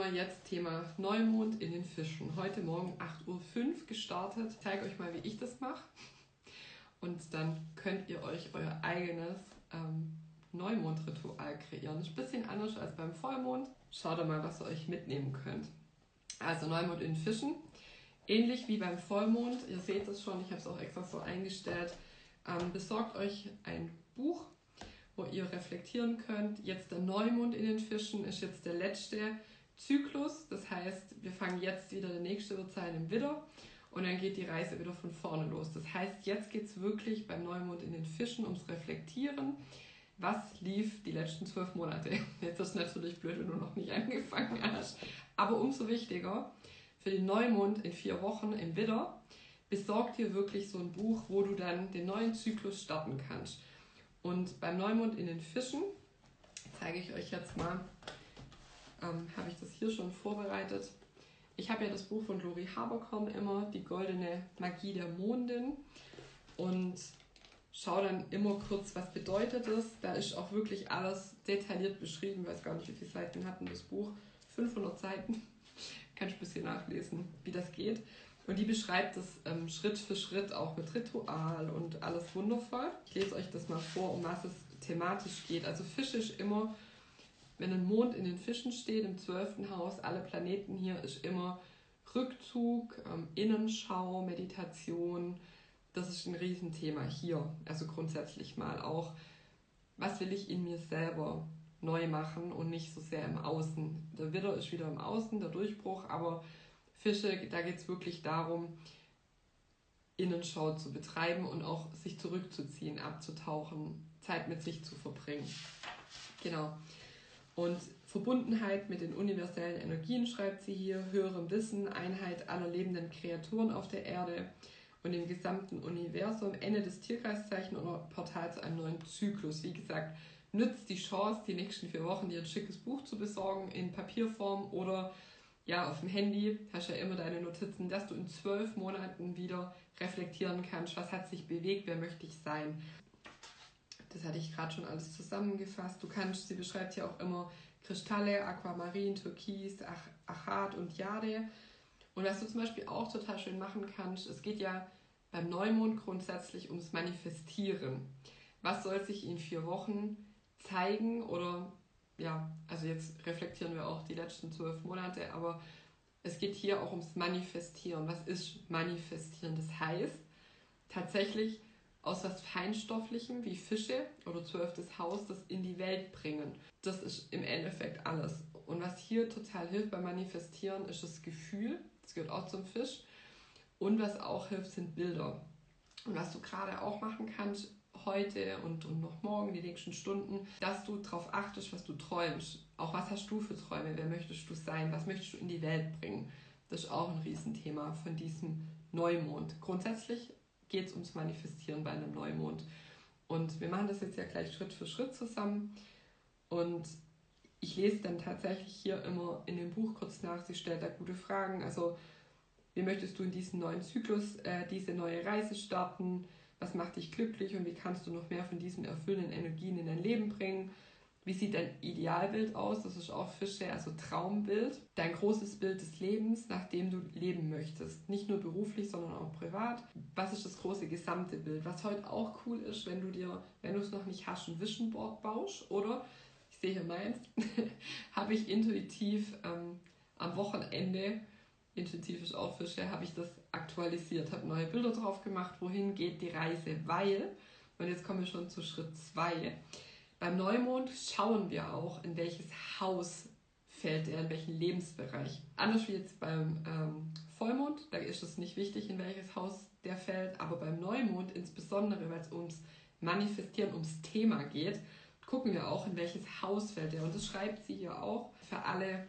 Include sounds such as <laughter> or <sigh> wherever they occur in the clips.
wir jetzt Thema Neumond in den Fischen. Heute Morgen 8.05 Uhr gestartet. Ich zeige euch mal, wie ich das mache. Und dann könnt ihr euch euer eigenes ähm, Neumondritual kreieren. Das ist ein bisschen anders als beim Vollmond. Schaut mal, was ihr euch mitnehmen könnt. Also Neumond in Fischen. Ähnlich wie beim Vollmond. Ihr seht es schon, ich habe es auch extra so eingestellt. Ähm, besorgt euch ein Buch wo ihr reflektieren könnt. Jetzt der Neumond in den Fischen ist jetzt der letzte Zyklus. Das heißt, wir fangen jetzt wieder, der nächste sein im Widder und dann geht die Reise wieder von vorne los. Das heißt, jetzt geht es wirklich beim Neumond in den Fischen ums Reflektieren. Was lief die letzten zwölf Monate? <laughs> Jetzt ist natürlich blöd, wenn du noch nicht angefangen hast. Aber umso wichtiger, für den Neumond in vier Wochen im Widder, besorg dir wirklich so ein Buch, wo du dann den neuen Zyklus starten kannst. Und beim Neumond in den Fischen zeige ich euch jetzt mal, ähm, habe ich das hier schon vorbereitet. Ich habe ja das Buch von Lori Haberkorn immer, die goldene Magie der Mondin. Und schaue dann immer kurz, was bedeutet es. Da ist auch wirklich alles detailliert beschrieben. Ich weiß gar nicht, wie viele Seiten hatten das Buch. 500 Seiten. <laughs> Kannst ein bisschen nachlesen, wie das geht. Und die beschreibt es ähm, Schritt für Schritt auch mit Ritual und alles wundervoll. Ich lese euch das mal vor, um was es thematisch geht. Also Fisch ist immer, wenn ein Mond in den Fischen steht, im zwölften Haus, alle Planeten hier, ist immer Rückzug, ähm, Innenschau, Meditation. Das ist ein Riesenthema hier. Also grundsätzlich mal auch, was will ich in mir selber neu machen und nicht so sehr im Außen. Der Widder ist wieder im Außen, der Durchbruch, aber Fische, da geht es wirklich darum, Innenschau zu betreiben und auch sich zurückzuziehen, abzutauchen, Zeit mit sich zu verbringen. Genau. Und Verbundenheit mit den universellen Energien schreibt sie hier, höherem Wissen, Einheit aller lebenden Kreaturen auf der Erde und im gesamten Universum, Ende des Tierkreiszeichen oder Portals einen neuen Zyklus. Wie gesagt, nützt die Chance, die nächsten vier Wochen dir ein schickes Buch zu besorgen in Papierform oder ja, auf dem Handy hast ja immer deine Notizen, dass du in zwölf Monaten wieder reflektieren kannst, was hat sich bewegt, wer möchte ich sein. Das hatte ich gerade schon alles zusammengefasst. Du kannst, sie beschreibt ja auch immer Kristalle, Aquamarin, Türkis, Ach Achat und Jade. Und was du zum Beispiel auch total schön machen kannst, es geht ja beim Neumond grundsätzlich ums Manifestieren. Was soll sich in vier Wochen zeigen oder ja, also jetzt reflektieren wir auch die letzten zwölf Monate, aber es geht hier auch ums Manifestieren. Was ist Manifestieren? Das heißt, tatsächlich aus was Feinstofflichem wie Fische oder zwölftes Haus das in die Welt bringen. Das ist im Endeffekt alles. Und was hier total hilft beim Manifestieren, ist das Gefühl. Das gehört auch zum Fisch. Und was auch hilft, sind Bilder. Und was du gerade auch machen kannst, heute und, und noch morgen, die nächsten Stunden, dass du darauf achtest, was du träumst. Auch was hast du für Träume? Wer möchtest du sein? Was möchtest du in die Welt bringen? Das ist auch ein Riesenthema von diesem Neumond. Grundsätzlich geht es ums Manifestieren bei einem Neumond. Und wir machen das jetzt ja gleich Schritt für Schritt zusammen. Und ich lese dann tatsächlich hier immer in dem Buch kurz nach, sie stellt da gute Fragen. Also, wie möchtest du in diesem neuen Zyklus äh, diese neue Reise starten? was macht dich glücklich und wie kannst du noch mehr von diesen erfüllenden Energien in dein Leben bringen. Wie sieht dein Idealbild aus? Das ist auch Fische, also Traumbild. Dein großes Bild des Lebens, nach dem du leben möchtest. Nicht nur beruflich, sondern auch privat. Was ist das große gesamte Bild? Was heute auch cool ist, wenn du dir, wenn du es noch nicht hast, ein Vision Board baust oder, ich sehe hier meins, <laughs> habe ich intuitiv ähm, am Wochenende intuitiv ist auch Fische, habe ich das aktualisiert, habe neue Bilder drauf gemacht, wohin geht die Reise, weil, und jetzt kommen wir schon zu Schritt 2, beim Neumond schauen wir auch, in welches Haus fällt er, in welchen Lebensbereich. Anders wie jetzt beim ähm, Vollmond, da ist es nicht wichtig, in welches Haus der fällt, aber beim Neumond insbesondere, weil es ums Manifestieren, ums Thema geht, gucken wir auch, in welches Haus fällt er. Und das schreibt sie hier auch für alle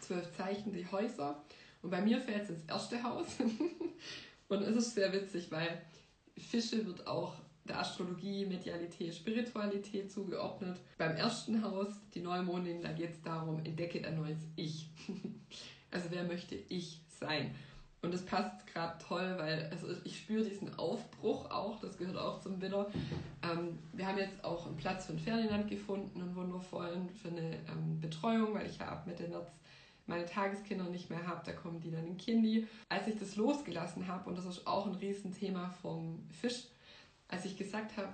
zwölf Zeichen, die Häuser. Und bei mir fällt es ins erste Haus. <laughs> und es ist sehr witzig, weil Fische wird auch der Astrologie, Medialität, Spiritualität zugeordnet. Beim ersten Haus, die Neumondin, da geht es darum, entdecke dein neues Ich. <laughs> also wer möchte ich sein? Und das passt gerade toll, weil also ich spüre diesen Aufbruch auch, das gehört auch zum Widder. Ähm, wir haben jetzt auch einen Platz für einen Ferdinand gefunden, einen wundervollen, für eine ähm, Betreuung, weil ich ja ab Mitte März meine Tageskinder nicht mehr habe, da kommen die dann in Kindi. Als ich das losgelassen habe, und das ist auch ein Riesenthema vom Fisch, als ich gesagt habe,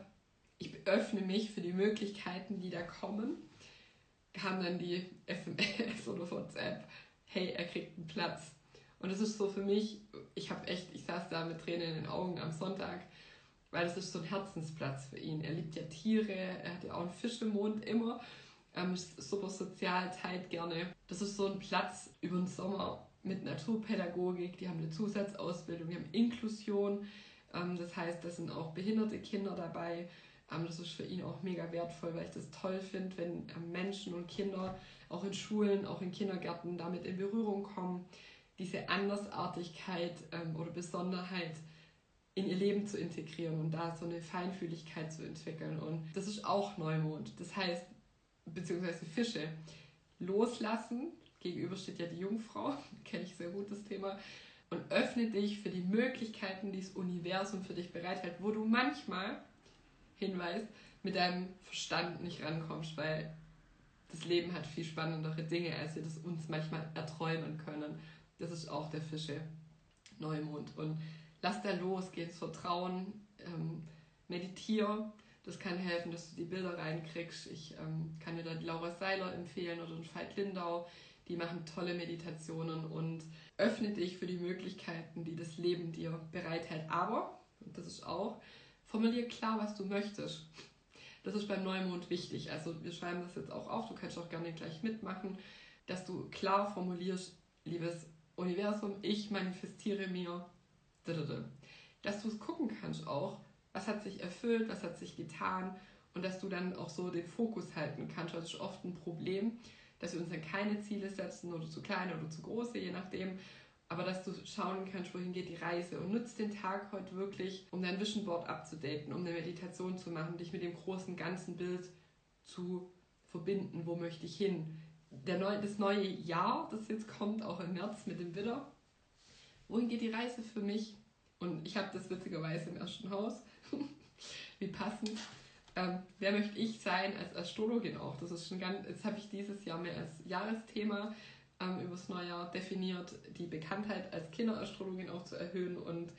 ich öffne mich für die Möglichkeiten, die da kommen, kam dann die SMS <laughs> oder WhatsApp, hey, er kriegt einen Platz. Und das ist so für mich, ich habe echt, ich saß da mit Tränen in den Augen am Sonntag, weil das ist so ein Herzensplatz für ihn. Er liebt ja Tiere, er hat ja auch einen Fisch im Mond immer, ähm, ist super sozial, teilt gerne. Das ist so ein Platz über den Sommer mit Naturpädagogik, die haben eine Zusatzausbildung, die haben Inklusion, das heißt, da sind auch behinderte Kinder dabei. Ähm, das ist für ihn auch mega wertvoll, weil ich das toll finde, wenn ähm, Menschen und Kinder auch in Schulen, auch in Kindergärten damit in Berührung kommen diese Andersartigkeit ähm, oder Besonderheit in ihr Leben zu integrieren und da so eine Feinfühligkeit zu entwickeln. Und das ist auch Neumond. Das heißt, beziehungsweise Fische loslassen. Gegenüber steht ja die Jungfrau, <laughs> kenne ich sehr gut das Thema. Und öffne dich für die Möglichkeiten, die das Universum für dich bereithält, wo du manchmal, Hinweis, mit deinem Verstand nicht rankommst, weil das Leben hat viel spannendere Dinge, als wir das uns manchmal erträumen können. Das ist auch der Fische Neumond. Und lass da los, geh ins Vertrauen, ähm, meditiere. Das kann helfen, dass du die Bilder reinkriegst. Ich ähm, kann dir da Laura Seiler empfehlen oder Veit Lindau. Die machen tolle Meditationen und öffne dich für die Möglichkeiten, die das Leben dir bereithält. Aber, und das ist auch, formulier klar, was du möchtest. Das ist beim Neumond wichtig. Also wir schreiben das jetzt auch auf, du kannst auch gerne gleich mitmachen, dass du klar formulierst, liebes Universum, ich manifestiere mir, dass du es gucken kannst auch, was hat sich erfüllt, was hat sich getan und dass du dann auch so den Fokus halten kannst. Das ist oft ein Problem, dass wir uns dann keine Ziele setzen oder zu kleine oder zu große, je nachdem. Aber dass du schauen kannst, wohin geht die Reise und nutzt den Tag heute wirklich, um dein Vision Board abzudaten, um eine Meditation zu machen, dich mit dem großen ganzen Bild zu verbinden. Wo möchte ich hin? der neu, das neue Jahr, das jetzt kommt, auch im März mit dem Widder. Wohin geht die Reise für mich? Und ich habe das witzigerweise im ersten Haus. <laughs> Wie passend. Ähm, wer möchte ich sein als Astrologin auch? Das ist schon ganz, jetzt habe ich dieses Jahr mehr als Jahresthema ähm, übers Neujahr definiert, die Bekanntheit als Kinderastrologin auch zu erhöhen und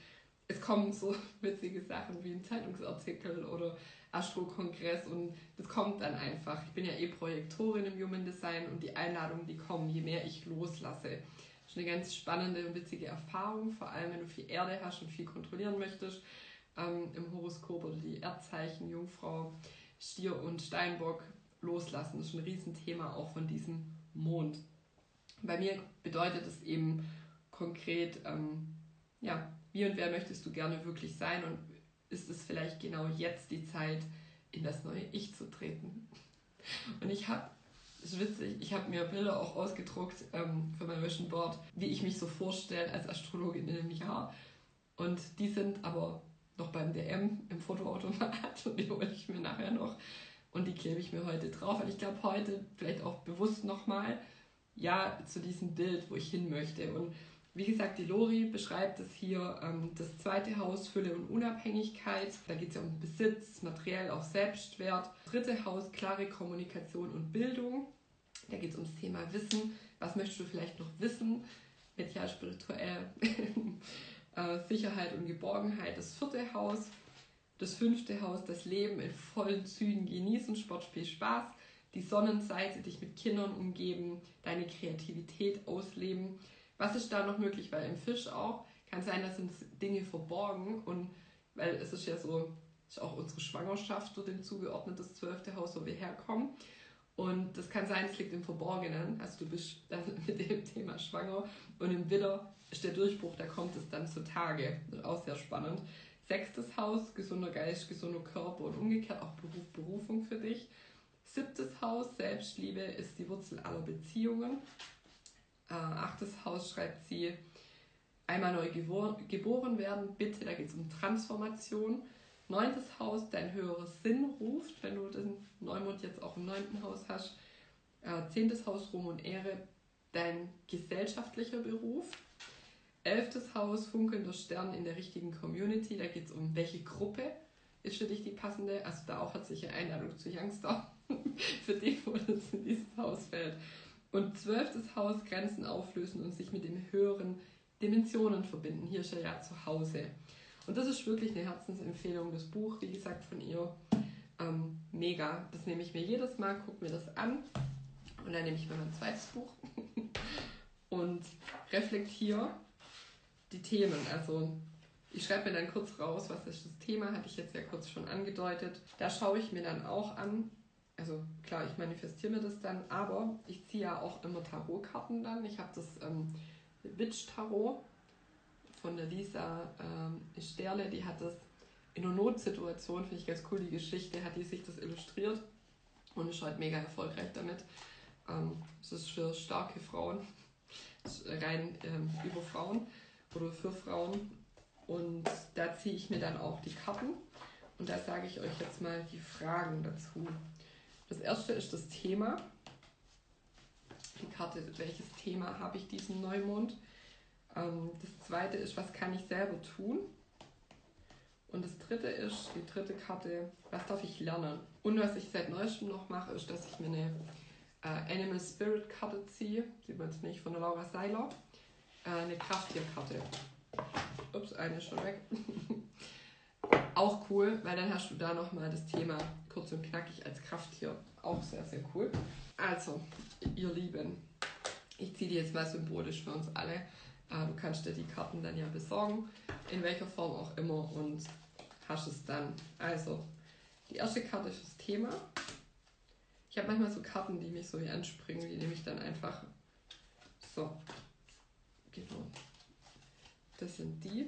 es kommen so <laughs> witzige Sachen wie ein Zeitungsartikel oder Astro-Kongress und das kommt dann einfach. Ich bin ja eh Projektorin im Human Design und die Einladungen, die kommen, je mehr ich loslasse. Das ist eine ganz spannende und witzige Erfahrung, vor allem wenn du viel Erde hast und viel kontrollieren möchtest. Ähm, Im Horoskop oder die Erdzeichen, Jungfrau, Stier und Steinbock loslassen. Das ist ein Riesenthema auch von diesem Mond. Bei mir bedeutet es eben konkret, ähm, ja, wie und wer möchtest du gerne wirklich sein und ist es vielleicht genau jetzt die Zeit, in das neue Ich zu treten. Und ich habe, ist witzig, ich habe mir Bilder auch ausgedruckt ähm, für mein Vision Board, wie ich mich so vorstelle als Astrologin in einem Jahr. Und die sind aber noch beim DM im Fotoautomat <laughs> und die hole ich mir nachher noch. Und die klebe ich mir heute drauf, weil ich glaube, heute vielleicht auch bewusst nochmal, ja, zu diesem Bild, wo ich hin möchte. Und wie gesagt, die Lori beschreibt es hier, ähm, das zweite Haus Fülle und Unabhängigkeit. Da geht es ja um Besitz, materiell auch Selbstwert. Dritte Haus klare Kommunikation und Bildung. Da geht es ums Thema Wissen. Was möchtest du vielleicht noch wissen? Medial, spirituell, <laughs> äh, Sicherheit und Geborgenheit. Das vierte Haus. Das fünfte Haus, das Leben in vollen Zügen genießen, Sport, Spiel, Spaß. Die Sonnenseite, dich mit Kindern umgeben, deine Kreativität ausleben was ist da noch möglich? Weil im Fisch auch kann sein, dass sind Dinge verborgen und weil es ist ja so, ist auch unsere Schwangerschaft so dem zugeordnet, das zwölfte Haus, wo wir herkommen. Und das kann sein, es liegt im Verborgenen. Also du bist <laughs> dann mit dem Thema schwanger und im Widder ist der Durchbruch, da kommt es dann zutage. Auch sehr spannend. Sechstes Haus, gesunder Geist, gesunder Körper und umgekehrt auch Beruf, Berufung für dich. Siebtes Haus, Selbstliebe ist die Wurzel aller Beziehungen äh, achtes Haus schreibt sie, einmal neu geboren werden, bitte, da geht es um Transformation. Neuntes Haus, dein höherer Sinn ruft, wenn du den Neumond jetzt auch im neunten Haus hast. Äh, zehntes Haus, Ruhm und Ehre, dein gesellschaftlicher Beruf. Elftes Haus, funkelnder Stern in der richtigen Community, da geht es um welche Gruppe ist für dich die passende. Also da auch herzliche Einladung zu Youngster, <laughs> für dich, wo das in dieses Haus fällt. Und zwölftes Haus, Grenzen auflösen und sich mit den höheren Dimensionen verbinden. Hier ist er ja zu Hause. Und das ist wirklich eine Herzensempfehlung, das Buch, wie gesagt, von ihr. Ähm, mega. Das nehme ich mir jedes Mal, gucke mir das an und dann nehme ich mir mein zweites Buch <laughs> und reflektiere die Themen. Also ich schreibe mir dann kurz raus, was ist das Thema, hatte ich jetzt ja kurz schon angedeutet. Da schaue ich mir dann auch an, also klar, ich manifestiere mir das dann, aber ich ziehe ja auch immer Tarotkarten dann. Ich habe das ähm, Witch Tarot von der Lisa ähm, Sterle, die hat das in einer Notsituation, finde ich ganz cool, die Geschichte, hat die sich das illustriert und ist halt mega erfolgreich damit. Ähm, es ist für starke Frauen, rein ähm, über Frauen oder für Frauen. Und da ziehe ich mir dann auch die Karten und da sage ich euch jetzt mal die Fragen dazu. Das erste ist das Thema. Die Karte, welches Thema habe ich diesen Neumond? Ähm, das zweite ist, was kann ich selber tun? Und das dritte ist, die dritte Karte, was darf ich lernen? Und was ich seit neuestem noch mache, ist, dass ich mir eine äh, Animal Spirit Karte ziehe. Sieht man jetzt nicht, von der Laura Seiler. Äh, eine Krafttierkarte. Ups, eine ist schon weg. <laughs> Auch cool, weil dann hast du da nochmal das Thema kurz und knackig als Krafttier. Auch sehr, sehr cool. Also, ihr Lieben, ich ziehe die jetzt mal symbolisch für uns alle. Äh, du kannst dir die Karten dann ja besorgen, in welcher Form auch immer, und hast es dann. Also, die erste Karte ist das Thema. Ich habe manchmal so Karten, die mich so wie anspringen, die nehme ich dann einfach. So, genau. Das sind die.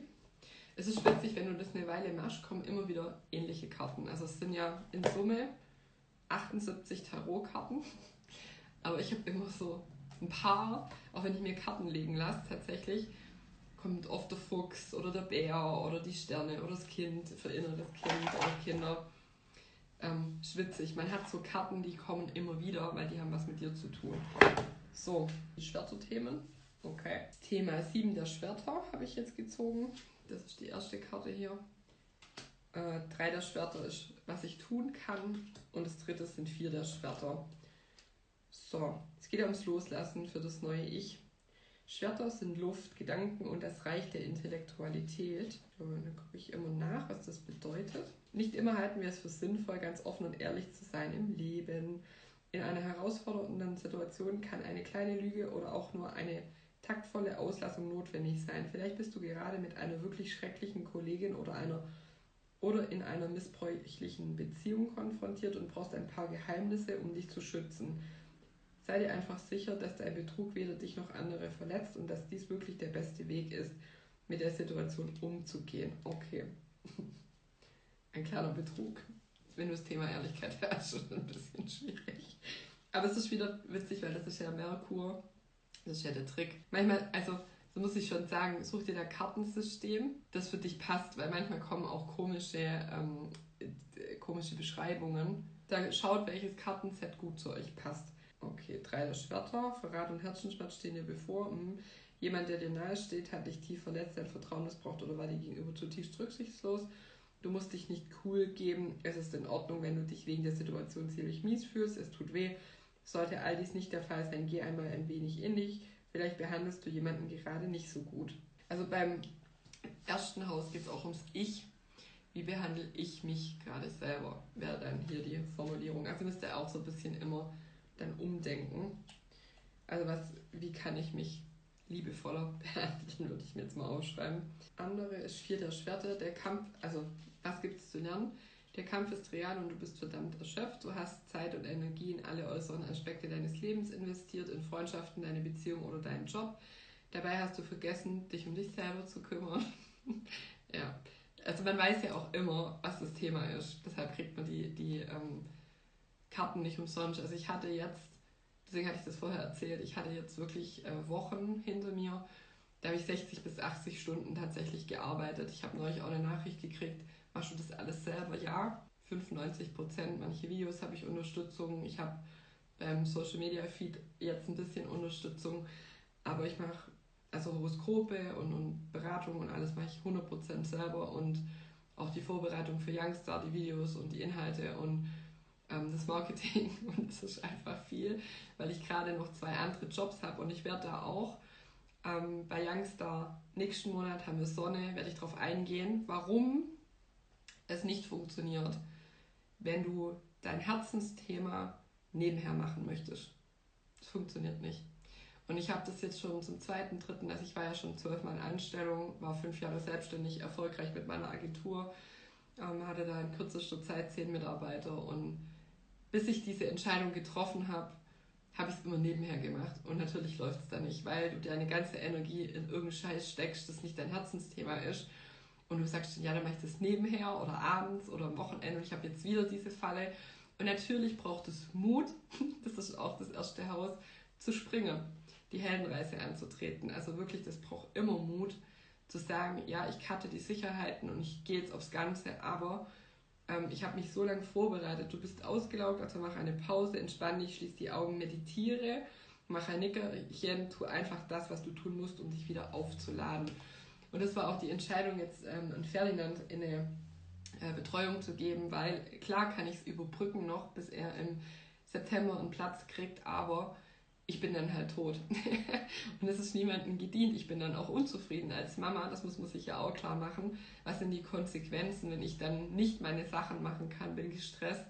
Es ist witzig, wenn du das eine Weile machst, kommen immer wieder ähnliche Karten. Also es sind ja in Summe 78 Tarotkarten. Aber ich habe immer so ein paar, auch wenn ich mir Karten legen lasse, tatsächlich kommt oft der Fuchs oder der Bär oder die Sterne oder das Kind, verinnertes Kind oder Kinder. Ähm, schwitzig. Man hat so Karten, die kommen immer wieder, weil die haben was mit dir zu tun. So, die Schwerterthemen. Okay. Thema 7 der Schwerter habe ich jetzt gezogen. Das ist die erste Karte hier. Äh, drei der Schwerter ist, was ich tun kann. Und das dritte sind vier der Schwerter. So, es geht ums Loslassen für das neue Ich. Schwerter sind Luft, Gedanken und das Reich der Intellektualität. Und dann gucke ich immer nach, was das bedeutet. Nicht immer halten wir es für sinnvoll, ganz offen und ehrlich zu sein im Leben. In einer herausfordernden Situation kann eine kleine Lüge oder auch nur eine taktvolle Auslassung notwendig sein. Vielleicht bist du gerade mit einer wirklich schrecklichen Kollegin oder einer oder in einer missbräuchlichen Beziehung konfrontiert und brauchst ein paar Geheimnisse, um dich zu schützen. Sei dir einfach sicher, dass dein Betrug weder dich noch andere verletzt und dass dies wirklich der beste Weg ist, mit der Situation umzugehen. Okay. <laughs> Ein kleiner Betrug. Wenn du das Thema Ehrlichkeit hast, ist ein bisschen schwierig. Aber es ist wieder witzig, weil das ist ja Merkur. Das ist ja der Trick. Manchmal, also so muss ich schon sagen, such dir da Kartensystem, das für dich passt, weil manchmal kommen auch komische, ähm, komische Beschreibungen. Da schaut, welches Kartenset gut zu euch passt. Okay, drei der Schwerter, Verrat und Herzensschmerz stehen dir bevor. Hm. Jemand, der dir nahe steht, hat dich tief verletzt, dein Vertrauen missbraucht oder war dir gegenüber zutiefst rücksichtslos. Du musst dich nicht cool geben. Es ist in Ordnung, wenn du dich wegen der Situation ziemlich mies fühlst. Es tut weh. Sollte all dies nicht der Fall sein, geh einmal ein wenig in dich. Vielleicht behandelst du jemanden gerade nicht so gut. Also beim ersten Haus geht es auch ums Ich. Wie behandle ich mich gerade selber? Wäre dann hier die Formulierung. Also müsst ihr auch so ein bisschen immer dann umdenken. Also was, wie kann ich mich liebevoller <laughs> behandeln, würde ich mir jetzt mal aufschreiben. Andere ist vier der Schwerte, der Kampf, also was gibt es zu lernen? Der Kampf ist real und du bist verdammt erschöpft. Du hast Zeit und Energie in alle äußeren Aspekte deines Lebens investiert, in Freundschaften, deine Beziehung oder deinen Job. Dabei hast du vergessen, dich um dich selber zu kümmern. <laughs> ja, also man weiß ja auch immer, was das Thema ist. Deshalb kriegt man die, die ähm, Karten nicht umsonst. Also ich hatte jetzt, deswegen hatte ich das vorher erzählt, ich hatte jetzt wirklich äh, Wochen hinter mir. Da habe ich 60 bis 80 Stunden tatsächlich gearbeitet. Ich habe neulich auch eine Nachricht gekriegt, machst du das alles selber? Ja, 95 Prozent. Manche Videos habe ich Unterstützung. Ich habe beim Social Media Feed jetzt ein bisschen Unterstützung. Aber ich mache also Horoskope und, und Beratung und alles mache ich 100% selber und auch die Vorbereitung für Youngstar, die Videos und die Inhalte und ähm, das Marketing <laughs> und es ist einfach viel, weil ich gerade noch zwei andere Jobs habe und ich werde da auch ähm, bei Youngstar nächsten Monat haben wir Sonne, werde ich darauf eingehen, warum es nicht funktioniert, wenn du dein Herzensthema nebenher machen möchtest. Es funktioniert nicht. Und ich habe das jetzt schon zum zweiten, dritten, also ich war ja schon zwölfmal in Anstellung, war fünf Jahre selbstständig, erfolgreich mit meiner Agentur, ähm, hatte da in kürzester Zeit zehn Mitarbeiter und bis ich diese Entscheidung getroffen habe, habe ich es immer nebenher gemacht. Und natürlich läuft es dann nicht, weil du deine ganze Energie in irgendeinen Scheiß steckst, das nicht dein Herzensthema ist. Und du sagst dann, ja, dann mache ich das nebenher oder abends oder am Wochenende und ich habe jetzt wieder diese Falle. Und natürlich braucht es Mut, <laughs> das ist auch das erste Haus, zu springen, die Heldenreise anzutreten. Also wirklich, das braucht immer Mut, zu sagen, ja, ich cutte die Sicherheiten und ich gehe jetzt aufs Ganze, aber ähm, ich habe mich so lange vorbereitet. Du bist ausgelaugt, also mach eine Pause, entspann dich, schließ die Augen, meditiere, mach ein Nickerchen, tu einfach das, was du tun musst, um dich wieder aufzuladen. Und das war auch die Entscheidung, jetzt ähm, an Ferdinand in eine äh, Betreuung zu geben, weil klar kann ich es überbrücken noch, bis er im September einen Platz kriegt, aber ich bin dann halt tot. <laughs> und es ist niemandem gedient. Ich bin dann auch unzufrieden als Mama. Das muss man sich ja auch klar machen. Was sind die Konsequenzen, wenn ich dann nicht meine Sachen machen kann, bin gestresst.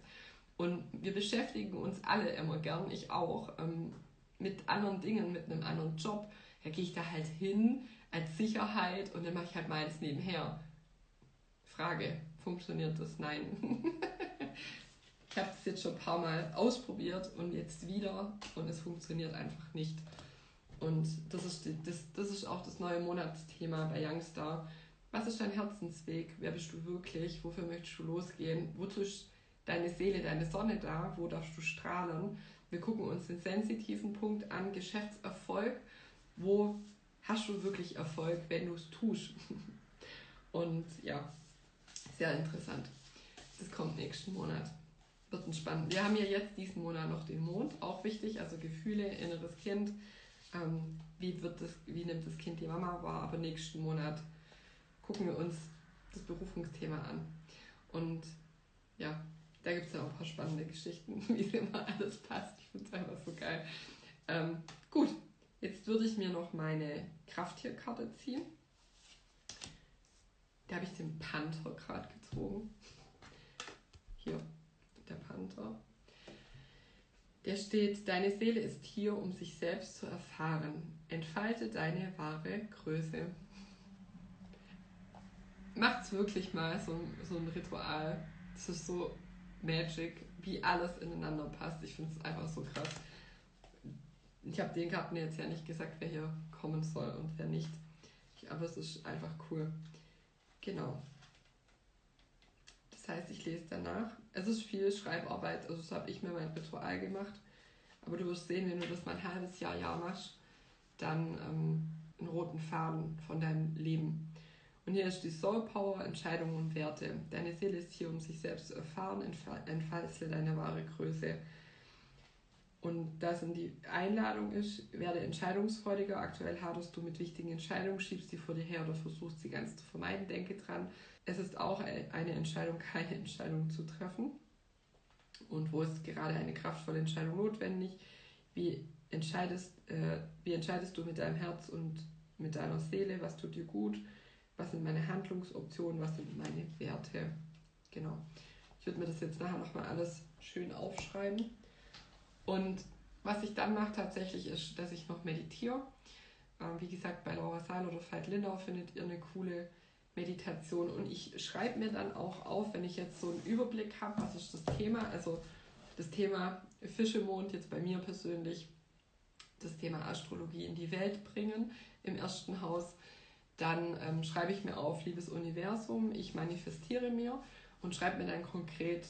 Und wir beschäftigen uns alle immer gern, ich auch, ähm, mit anderen Dingen, mit einem anderen Job. Da gehe ich da halt hin als Sicherheit und dann mache ich halt meins nebenher. Frage, funktioniert das? Nein. <laughs> ich habe es jetzt schon ein paar Mal ausprobiert und jetzt wieder und es funktioniert einfach nicht. Und das ist, das, das ist auch das neue Monatsthema bei Youngstar. Was ist dein Herzensweg? Wer bist du wirklich? Wofür möchtest du losgehen? Wozu ist deine Seele, deine Sonne da? Wo darfst du strahlen? Wir gucken uns den sensitiven Punkt an, Geschäftserfolg. Wo hast du wirklich Erfolg, wenn du es tust? <laughs> Und ja, sehr interessant. Das kommt nächsten Monat wird entspannt. Wir haben ja jetzt diesen Monat noch den Mond, auch wichtig, also Gefühle, inneres Kind. Ähm, wie, wird das, wie nimmt das Kind die Mama wahr? Aber nächsten Monat gucken wir uns das Berufungsthema an. Und ja, da gibt es ja auch ein paar spannende Geschichten, <laughs> wie es immer alles passt. Ich finde es einfach so geil. Ähm, gut, jetzt würde ich mir noch meine Krafttierkarte ziehen. Da habe ich den Panther gerade gezogen. Hier, der Panther. Der steht, deine Seele ist hier, um sich selbst zu erfahren. Entfalte deine wahre Größe. Macht's wirklich mal so, so ein Ritual. Das ist so Magic, wie alles ineinander passt. Ich finde es einfach so krass. Ich habe den Karten jetzt ja nicht gesagt, wer hier kommen soll und wer nicht. Aber es ist einfach cool. Genau. Heißt, ich lese danach. Es ist viel Schreibarbeit, also so habe ich mir mein Ritual gemacht. Aber du wirst sehen, wenn du das mal ein halbes Jahr, Jahr machst, dann ähm, einen roten Faden von deinem Leben. Und hier ist die Soul Power, Entscheidungen und Werte. Deine Seele ist hier, um sich selbst zu erfahren, entfalte deine wahre Größe. Und da sind die Einladung ist, werde entscheidungsfreudiger. Aktuell haderst du mit wichtigen Entscheidungen, schiebst sie vor dir her oder versuchst sie ganz zu vermeiden. Denke dran, es ist auch eine Entscheidung, keine Entscheidung zu treffen. Und wo ist gerade eine kraftvolle Entscheidung notwendig? Wie entscheidest, äh, wie entscheidest du mit deinem Herz und mit deiner Seele? Was tut dir gut? Was sind meine Handlungsoptionen? Was sind meine Werte? Genau. Ich würde mir das jetzt nachher nochmal alles schön aufschreiben. Und was ich dann mache tatsächlich ist, dass ich noch meditiere. Ähm, wie gesagt, bei Laura Seil oder Veit Lindau findet ihr eine coole Meditation. Und ich schreibe mir dann auch auf, wenn ich jetzt so einen Überblick habe, was ist das Thema. Also das Thema Fischemond jetzt bei mir persönlich, das Thema Astrologie in die Welt bringen im ersten Haus. Dann ähm, schreibe ich mir auf, liebes Universum, ich manifestiere mir und schreibe mir dann konkret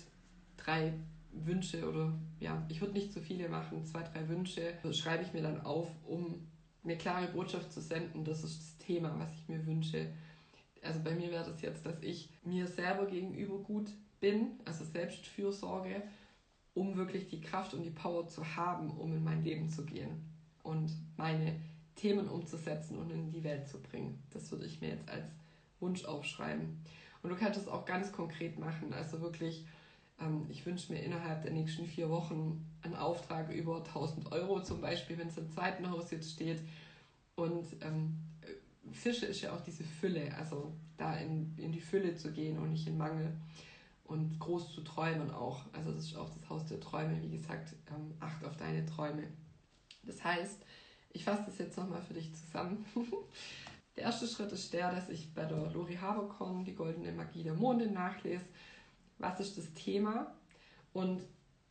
drei Wünsche oder ja, ich würde nicht zu viele machen, zwei, drei Wünsche schreibe ich mir dann auf, um eine klare Botschaft zu senden. Das ist das Thema, was ich mir wünsche also bei mir wäre das jetzt, dass ich mir selber gegenüber gut bin, also Selbstfürsorge, um wirklich die Kraft und die Power zu haben, um in mein Leben zu gehen und meine Themen umzusetzen und in die Welt zu bringen. Das würde ich mir jetzt als Wunsch aufschreiben. Und du kannst es auch ganz konkret machen, also wirklich ähm, ich wünsche mir innerhalb der nächsten vier Wochen einen Auftrag über 1000 Euro zum Beispiel, wenn es im zweiten Haus jetzt steht. Und ähm, Fische ist ja auch diese Fülle, also da in, in die Fülle zu gehen und nicht in Mangel und groß zu träumen auch. Also das ist auch das Haus der Träume, wie gesagt, ähm, acht auf deine Träume. Das heißt, ich fasse das jetzt nochmal für dich zusammen. <laughs> der erste Schritt ist der, dass ich bei der Lori Haberkorn die goldene Magie der Monde nachlese. Was ist das Thema? Und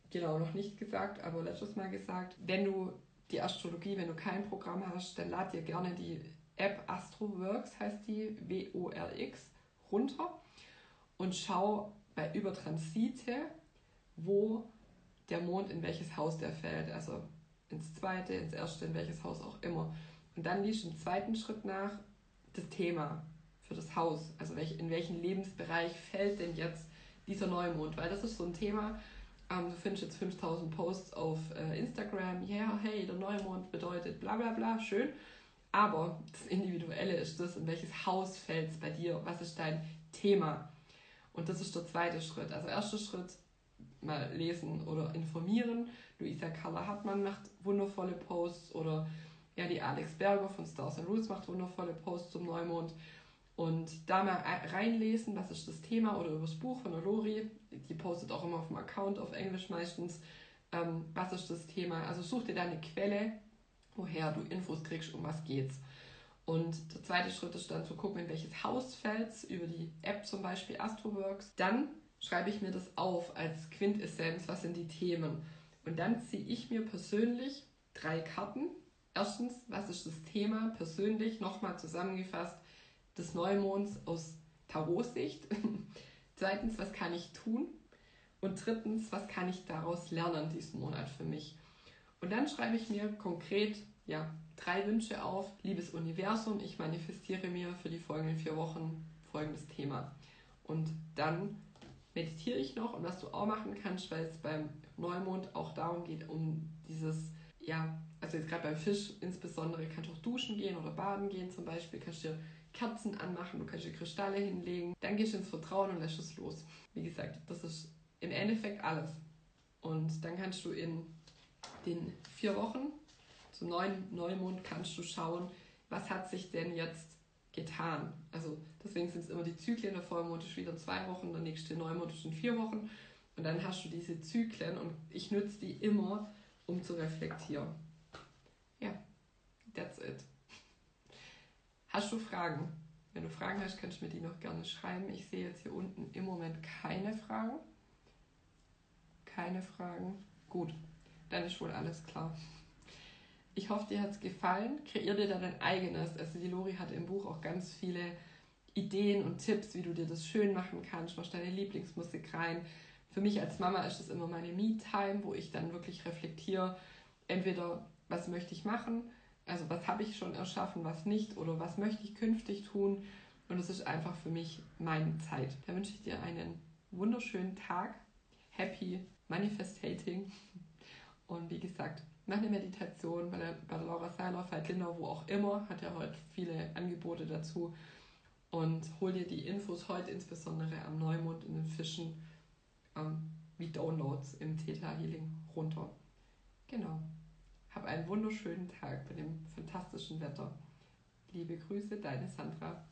genau, noch nicht gesagt, aber letztes Mal gesagt, wenn du die Astrologie, wenn du kein Programm hast, dann lad dir gerne die App AstroWorks, heißt die, W-O-R-X, runter und schau bei Übertransite, wo der Mond in welches Haus der fällt. Also ins zweite, ins erste, in welches Haus auch immer. Und dann liest im zweiten Schritt nach das Thema für das Haus. Also in welchen Lebensbereich fällt denn jetzt dieser Neumond? Weil das ist so ein Thema, ähm, du findest jetzt 5000 Posts auf äh, Instagram, ja, yeah, hey, der Neumond bedeutet bla bla bla, schön. Aber das Individuelle ist das, in welches Haus fällt es bei dir? Was ist dein Thema? Und das ist der zweite Schritt. Also erster Schritt, mal lesen oder informieren. Luisa Carla Hartmann macht wundervolle Posts oder ja, die Alex Berger von Stars and Rules macht wundervolle Posts zum Neumond. Und da mal reinlesen, was ist das Thema oder über das Buch von der Lori, die postet auch immer auf dem Account, auf Englisch meistens, ähm, was ist das Thema. Also such dir da eine Quelle, woher du Infos kriegst, um was geht's. Und der zweite Schritt ist dann zu gucken, in welches Haus fällt über die App zum Beispiel Astroworks. Dann schreibe ich mir das auf als Quintessenz, was sind die Themen. Und dann ziehe ich mir persönlich drei Karten. Erstens, was ist das Thema persönlich, nochmal zusammengefasst, des Neumonds aus Tarotsicht. <laughs> Zweitens, was kann ich tun? Und drittens, was kann ich daraus lernen diesen Monat für mich? Und dann schreibe ich mir konkret ja, drei Wünsche auf. Liebes Universum, ich manifestiere mir für die folgenden vier Wochen folgendes Thema. Und dann meditiere ich noch und was du auch machen kannst, weil es beim Neumond auch darum geht, um dieses, ja, also jetzt gerade beim Fisch insbesondere, kannst du auch duschen gehen oder baden gehen zum Beispiel, kannst dir Kerzen anmachen, du kannst dir Kristalle hinlegen, dann gehst du ins Vertrauen und lässt es los. Wie gesagt, das ist im Endeffekt alles. Und dann kannst du in den vier Wochen zum neuen Neumond kannst du schauen, was hat sich denn jetzt getan. Also deswegen sind es immer die Zyklen, der Vollmond ist wieder zwei Wochen, der nächste Neumond ist in vier Wochen. Und dann hast du diese Zyklen und ich nütze die immer, um zu reflektieren. Ja, that's it. Hast du Fragen? Wenn du Fragen hast, kannst du mir die noch gerne schreiben. Ich sehe jetzt hier unten im Moment keine Fragen. Keine Fragen. Gut, dann ist wohl alles klar. Ich hoffe, dir hat es gefallen. Kreier dir da dein eigenes. Also die Lori hat im Buch auch ganz viele Ideen und Tipps, wie du dir das schön machen kannst. Mach deine Lieblingsmusik rein. Für mich als Mama ist das immer meine Me-Time, wo ich dann wirklich reflektiere, entweder was möchte ich machen, also was habe ich schon erschaffen, was nicht oder was möchte ich künftig tun. Und es ist einfach für mich meine Zeit. Da wünsche ich dir einen wunderschönen Tag. Happy Manifestating. Und wie gesagt, mach eine Meditation bei bei Laura Seiler, Veit Lindau, wo auch immer, hat ja heute viele Angebote dazu. Und hol dir die Infos heute insbesondere am Neumond in den Fischen ähm, wie Downloads im Theta Healing runter. Genau. Hab einen wunderschönen Tag bei dem fantastischen Wetter. Liebe Grüße, deine Sandra.